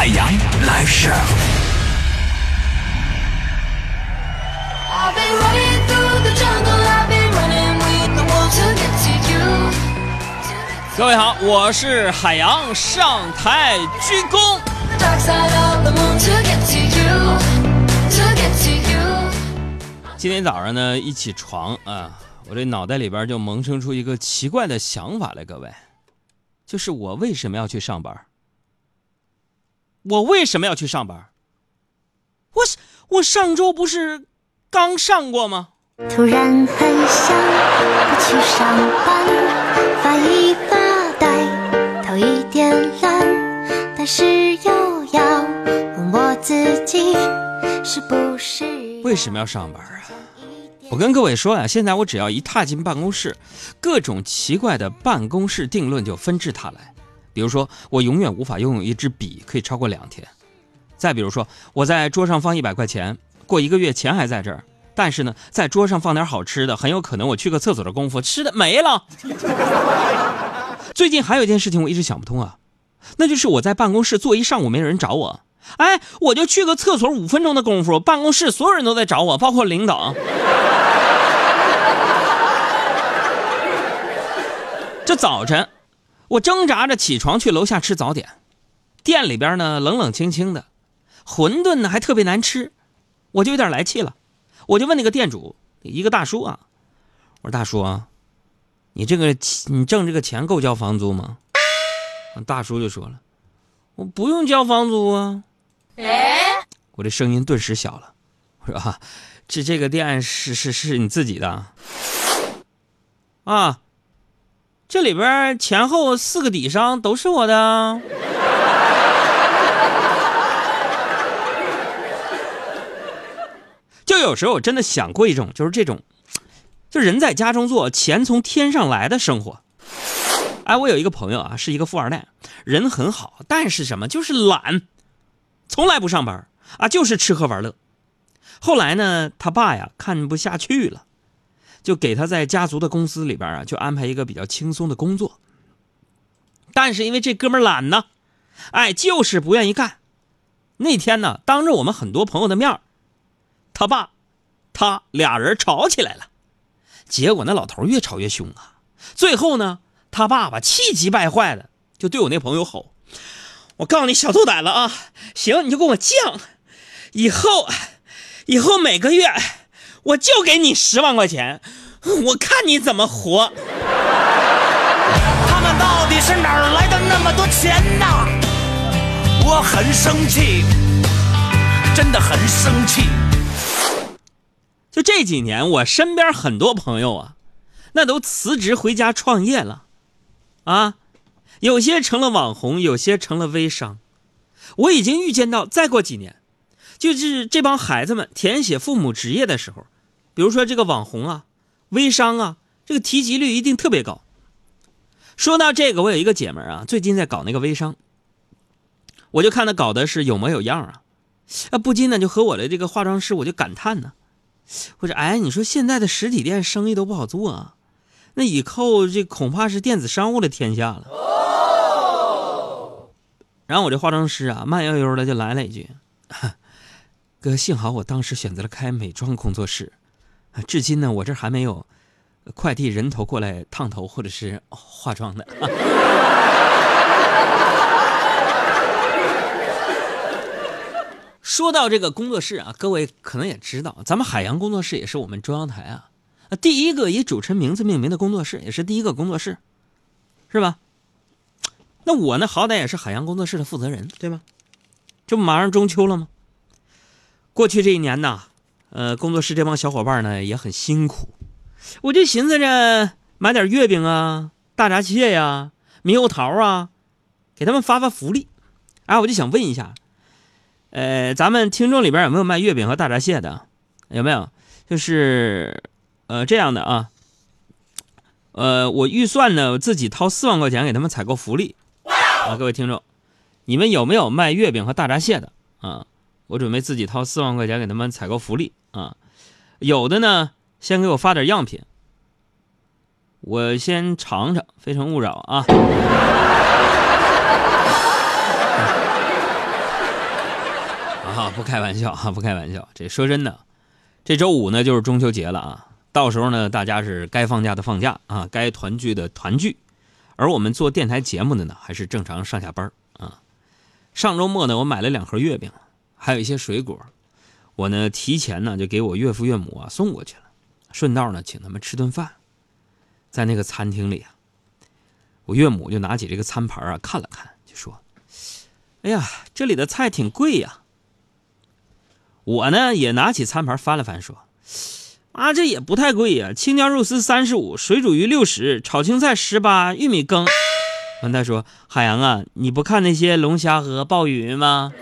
海洋 Live Show。各位好，我是海洋，上台鞠躬。今天早上呢，一起床啊，我这脑袋里边就萌生出一个奇怪的想法来，各位，就是我为什么要去上班？我为什么要去上班？我是我上周不是刚上过吗？突然很想不去上班，发一发呆，头一点懒，但是又要问我自己是不是为什么要上班啊？我跟各位说呀、现在我只要一踏进办公室，各种奇怪的办公室定论就纷至沓来。比如说，我永远无法拥有一支笔可以超过两天；再比如说，我在桌上放一百块钱，过一个月钱还在这儿，但是呢，在桌上放点好吃的，很有可能我去个厕所的功夫，吃的没了。最近还有一件事情我一直想不通啊，那就是我在办公室坐一上午没有人找我，哎，我就去个厕所五分钟的功夫，办公室所有人都在找我，包括领导。这早晨，我挣扎着起床去楼下吃早点，店里边呢冷冷清清的，馄饨呢还特别难吃，我就有点来气了，我就问那个店主，一个大叔啊，我说大叔啊，你这个你挣这个钱够交房租吗？大叔就说了，我不用交房租啊。我这声音顿时小了，我说啊，这这个店是是是你自己的啊？这里边前后四个底商都是我的。就有时候我真的想过一种，就是这种，就人在家中坐，钱从天上来的生活。哎，我有一个朋友啊，是一个富二代，人很好，但是什么，就是懒，从来不上班啊，就是吃喝玩乐。后来呢，他爸呀看不下去了。就给他在家族的公司里边啊，就安排一个比较轻松的工作。但是因为这哥们懒呢，哎，就是不愿意干。那天呢，当着我们很多朋友的面他爸、他俩人吵起来了。结果那老头越吵越凶啊。最后呢，他爸爸气急败坏的就对我那朋友吼：“我告诉你，小兔崽子啊，行你就给我犟，以后，以后每个月。”我就给你十万块钱，我看你怎么活。他们到底是哪儿来的那么多钱呢？我很生气，真的很生气。就这几年，我身边很多朋友啊，那都辞职回家创业了，啊，有些成了网红，有些成了微商。我已经预见到，再过几年。就是这帮孩子们填写父母职业的时候，比如说这个网红啊、微商啊，这个提及率一定特别高。说到这个，我有一个姐们儿啊，最近在搞那个微商，我就看她搞的是有模有样啊，啊，不禁呢就和我的这个化妆师我就感叹呢，我说哎，你说现在的实体店生意都不好做啊，那以后这恐怕是电子商务的天下了。然后我这化妆师啊，慢悠悠的就来了一句。哥，幸好我当时选择了开美妆工作室，至今呢，我这还没有快递人头过来烫头或者是化妆的。说到这个工作室啊，各位可能也知道，咱们海洋工作室也是我们中央台啊第一个以主持人名字命名的工作室，也是第一个工作室，是吧？那我呢，好歹也是海洋工作室的负责人，对吗？这不马上中秋了吗？过去这一年呢，呃，工作室这帮小伙伴呢也很辛苦，我就寻思着买点月饼啊、大闸蟹呀、猕猴桃啊，给他们发发福利。哎，我就想问一下，呃，咱们听众里边有没有卖月饼和大闸蟹的？有没有？就是呃这样的啊，呃，我预算呢，自己掏四万块钱给他们采购福利啊，各位听众，你们有没有卖月饼和大闸蟹的啊？我准备自己掏四万块钱给他们采购福利啊，有的呢，先给我发点样品，我先尝尝，《非诚勿扰》啊。啊，不开玩笑啊，不开玩笑。这说真的，这周五呢就是中秋节了啊，到时候呢大家是该放假的放假啊，该团聚的团聚，而我们做电台节目的呢还是正常上下班啊。上周末呢，我买了两盒月饼，还有一些水果，我呢提前呢就给我岳父岳母啊送过去了，顺道呢请他们吃顿饭。在那个餐厅里啊，我岳母就拿起这个餐盘啊看了看，就说：“哎呀，这里的菜挺贵呀。”我呢也拿起餐盘翻了翻，说：“啊，这也不太贵呀，青椒肉丝三十五，水煮鱼六十，炒青菜十八，玉米羹。”完他说：“海洋啊，你不看那些龙虾和鲍鱼吗？”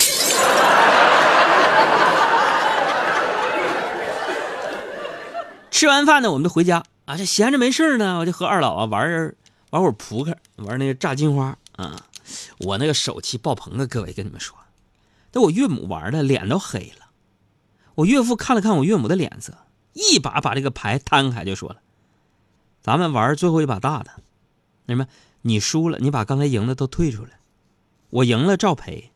吃完饭呢，我们就回家啊。这闲着没事呢，我就和二老啊玩玩会儿扑克，玩那个炸金花啊。我那个手气爆棚啊，各位跟你们说，那我岳母玩的脸都黑了。我岳父看了看我岳母的脸色，一把把这个牌摊开，就说了：“咱们玩最后一把大的，那什么，你输了，你把刚才赢的都退出来；我赢了照赔。”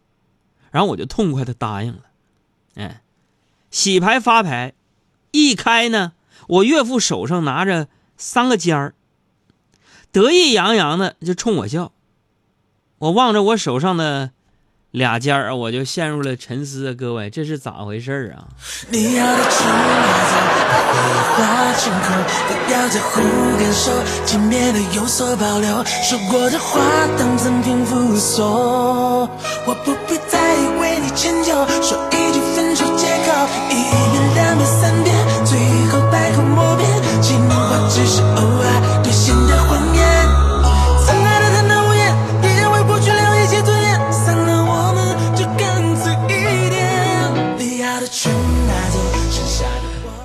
然后我就痛快的答应了。哎，洗牌发牌，一开呢，我岳父手上拿着三个尖儿，得意洋洋的就冲我笑。我望着我手上的。俩尖儿，我就陷入了沉思啊！各位，这是咋回事啊？你要的去哪走？绘画成空，不要在乎感受，轻蔑的有所保留。说过的话当赠品附送，我不必再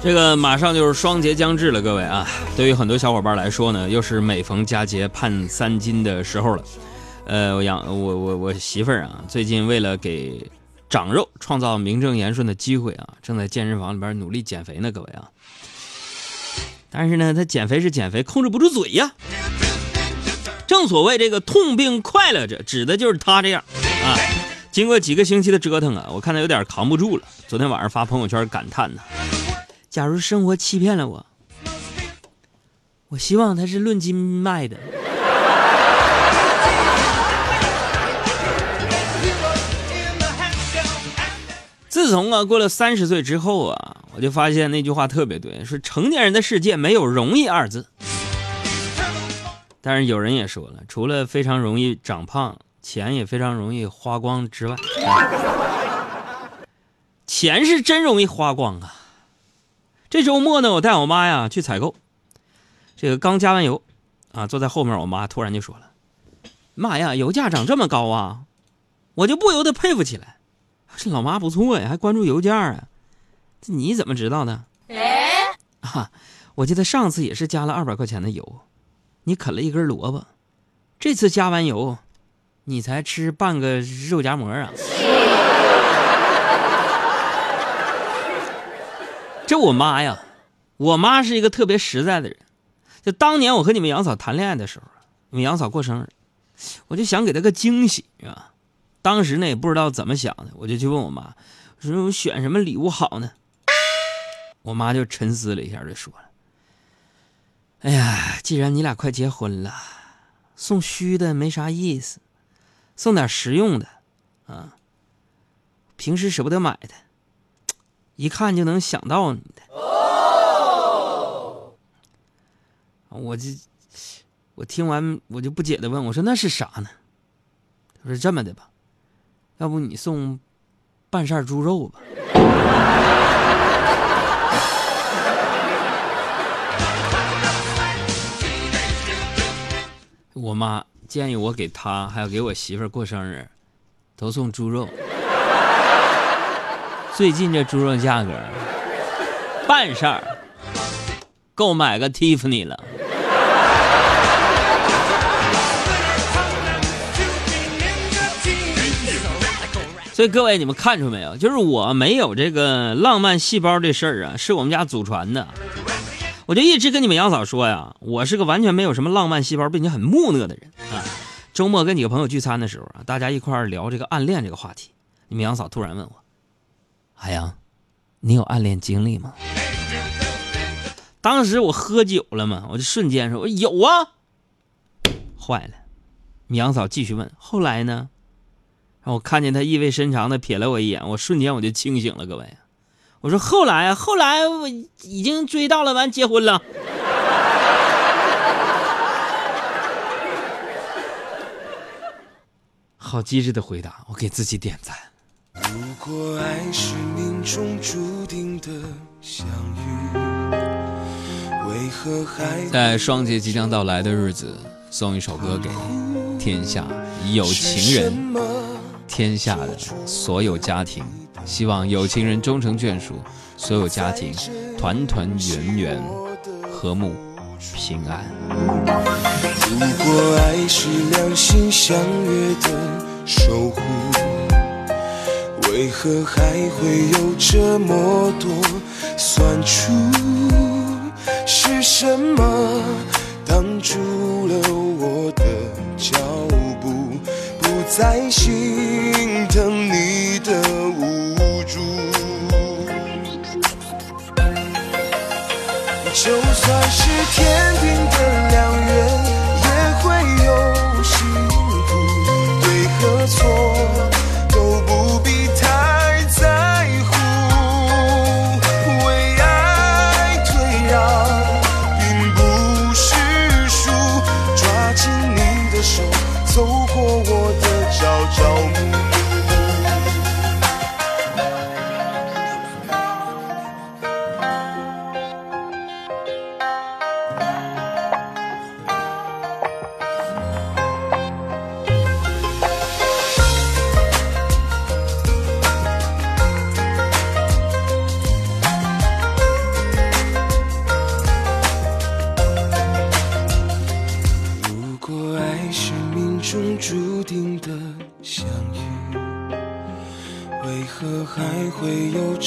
这个马上就是双节将至了，各位啊，对于很多小伙伴来说呢，又是每逢佳节盼三斤的时候了。呃，我养我我我媳妇儿啊，最近为了给长肉创造名正言顺的机会啊，正在健身房里边努力减肥呢，各位啊。但是呢，她减肥是减肥，控制不住嘴呀。正所谓这个痛并快乐着，指的就是她这样啊。经过几个星期的折腾啊，我看她有点扛不住了。昨天晚上发朋友圈感叹呢：“假如生活欺骗了我，我希望它是论斤卖的。”自从啊过了三十岁之后啊，我就发现那句话特别对，说成年人的世界没有容易二字。但是有人也说了，除了非常容易长胖，钱也非常容易花光之外，钱是真容易花光啊。这周末呢，我带我妈呀去采购，这个刚加完油，啊，坐在后面，我妈突然就说了：“妈呀，油价涨这么高啊！”我就不由得佩服起来。这老妈不错呀，还关注油价啊，这你怎么知道的？啊，我记得上次也是加了二百块钱的油，你啃了一根萝卜，这次加完油，你才吃半个肉夹馍啊！这我妈呀，我妈是一个特别实在的人。就当年我和你们杨嫂谈恋爱的时候，你们杨嫂过生日，我就想给她个惊喜啊。当时呢也不知道怎么想的，我就去问我妈，我说我选什么礼物好呢？我妈就沉思了一下，就说了：“哎呀，既然你俩快结婚了，送虚的没啥意思，送点实用的，啊，平时舍不得买的，一看就能想到你的。”我这，我听完我就不解的问我说：“那是啥呢？”他说：“这么的吧。”要不你送半扇猪肉吧？我妈建议我给她还有给我媳妇儿过生日，都送猪肉。最近这猪肉价格，办事儿够买个蒂芙尼了。所以各位，你们看出没有？就是我没有这个浪漫细胞这事儿啊，是我们家祖传的。我就一直跟你们杨嫂说呀，我是个完全没有什么浪漫细胞，并且很木讷的人啊。周末跟几个朋友聚餐的时候啊，大家一块儿聊这个暗恋这个话题，你们杨嫂突然问我：“海洋，你有暗恋经历吗？”当时我喝酒了嘛，我就瞬间说：“我有啊。”坏了，米杨嫂继续问：“后来呢？”我看见他意味深长的瞥了我一眼，我瞬间我就清醒了。各位，我说后来啊，后来我已经追到了，完结婚了。好机智的回答，我给自己点赞。如果爱是命中注定的相遇，为何还在双节即将到来的日子，送一首歌给天下有情人，天下的所有家庭，希望有情人终成眷属，所有家庭团团圆圆，和睦平安。如果爱是两心相悦的守护，为何还会有这么多算出？是什么挡住了我的脚步，不再心疼你的无助？就算是天定的良走过我的朝朝暮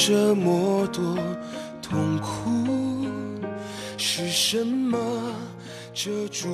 这么多痛苦？是什么遮住